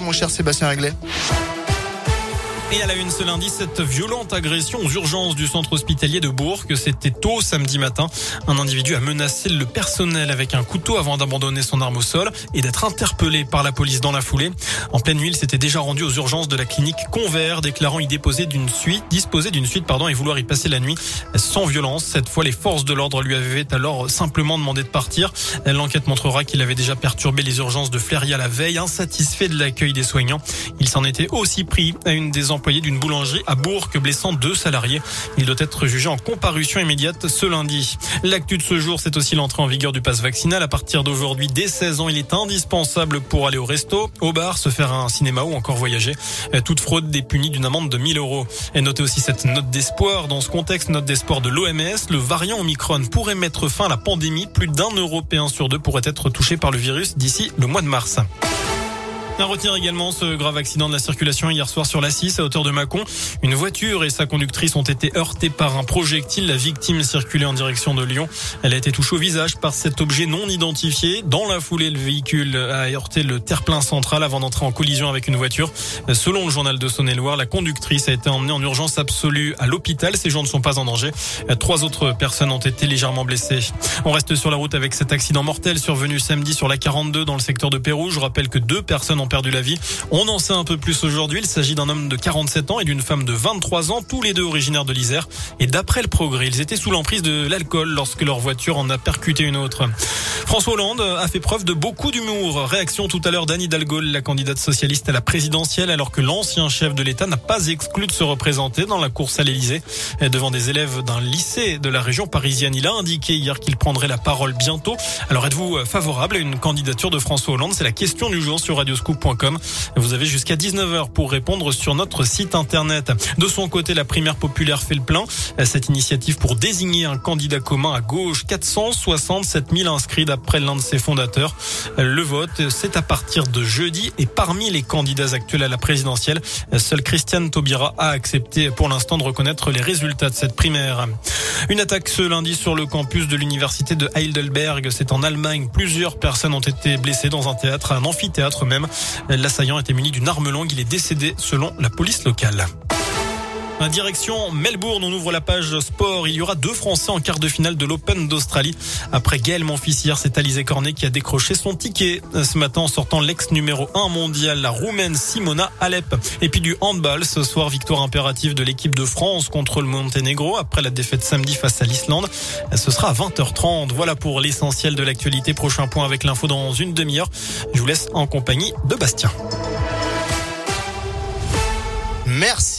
mon cher Sébastien Réglet. Et à la une ce lundi, cette violente agression aux urgences du centre hospitalier de Bourg. C'était tôt samedi matin. Un individu a menacé le personnel avec un couteau avant d'abandonner son arme au sol et d'être interpellé par la police dans la foulée. En pleine nuit, il s'était déjà rendu aux urgences de la clinique Convert, déclarant y déposer d'une suite, disposer d'une suite, pardon, et vouloir y passer la nuit sans violence. Cette fois, les forces de l'ordre lui avaient alors simplement demandé de partir. L'enquête montrera qu'il avait déjà perturbé les urgences de Fléria la veille, insatisfait de l'accueil des soignants. Il s'en était aussi pris à une des d'une boulangerie à Bourg, blessant deux salariés. Il doit être jugé en comparution immédiate ce lundi. L'actu de ce jour, c'est aussi l'entrée en vigueur du pass vaccinal. À partir d'aujourd'hui, dès 16 ans, il est indispensable pour aller au resto, au bar, se faire un cinéma ou encore voyager. Toute fraude est punie d'une amende de 1000 euros. Et notez aussi cette note d'espoir. Dans ce contexte, note d'espoir de l'OMS, le variant Omicron pourrait mettre fin à la pandémie. Plus d'un Européen sur deux pourrait être touché par le virus d'ici le mois de mars. À retenir également ce grave accident de la circulation hier soir sur la 6 à hauteur de Mâcon. Une voiture et sa conductictrice ont été heurtées par un projectile. La victime circulait en direction de Lyon. Elle a été touchée au visage par cet objet non identifié. Dans la foulée, le véhicule a heurté le terre-plein central avant d'entrer en collision avec une voiture. Selon le journal de Saône-et-Loire, la conductrice a été emmenée en urgence absolue à l'hôpital. Ces gens ne sont pas en danger. Trois autres personnes ont été légèrement blessées. On reste sur la route avec cet accident mortel survenu samedi sur la 42 dans le secteur de Pérou. Je rappelle que deux personnes ont perdu la vie. On en sait un peu plus aujourd'hui. Il s'agit d'un homme de 47 ans et d'une femme de 23 ans, tous les deux originaires de l'Isère. Et d'après le progrès, ils étaient sous l'emprise de l'alcool lorsque leur voiture en a percuté une autre. François Hollande a fait preuve de beaucoup d'humour. Réaction tout à l'heure d'Anne Hidalgo, la candidate socialiste à la présidentielle, alors que l'ancien chef de l'État n'a pas exclu de se représenter dans la course à l'Élysée. Devant des élèves d'un lycée de la région parisienne, il a indiqué hier qu'il prendrait la parole bientôt. Alors êtes-vous favorable à une candidature de François Hollande? C'est la question du jour sur Vous avez jusqu'à 19h pour répondre sur notre site internet. De son côté, la primaire populaire fait le plein. Cette initiative pour désigner un candidat commun à gauche, 467 000 inscrits après l'un de ses fondateurs. Le vote, c'est à partir de jeudi et parmi les candidats actuels à la présidentielle, seul Christiane Taubira a accepté pour l'instant de reconnaître les résultats de cette primaire. Une attaque ce lundi sur le campus de l'université de Heidelberg, c'est en Allemagne. Plusieurs personnes ont été blessées dans un théâtre, un amphithéâtre même. L'assaillant était muni d'une arme longue, il est décédé selon la police locale. Direction Melbourne, on ouvre la page sport. Il y aura deux Français en quart de finale de l'Open d'Australie. Après Gaël Monfils c'est Alizé Cornet qui a décroché son ticket ce matin en sortant l'ex numéro 1 mondial, la Roumaine Simona Alep. Et puis du handball, ce soir, victoire impérative de l'équipe de France contre le Monténégro après la défaite samedi face à l'Islande. Ce sera à 20h30. Voilà pour l'essentiel de l'actualité. Prochain point avec l'info dans une demi-heure. Je vous laisse en compagnie de Bastien. Merci.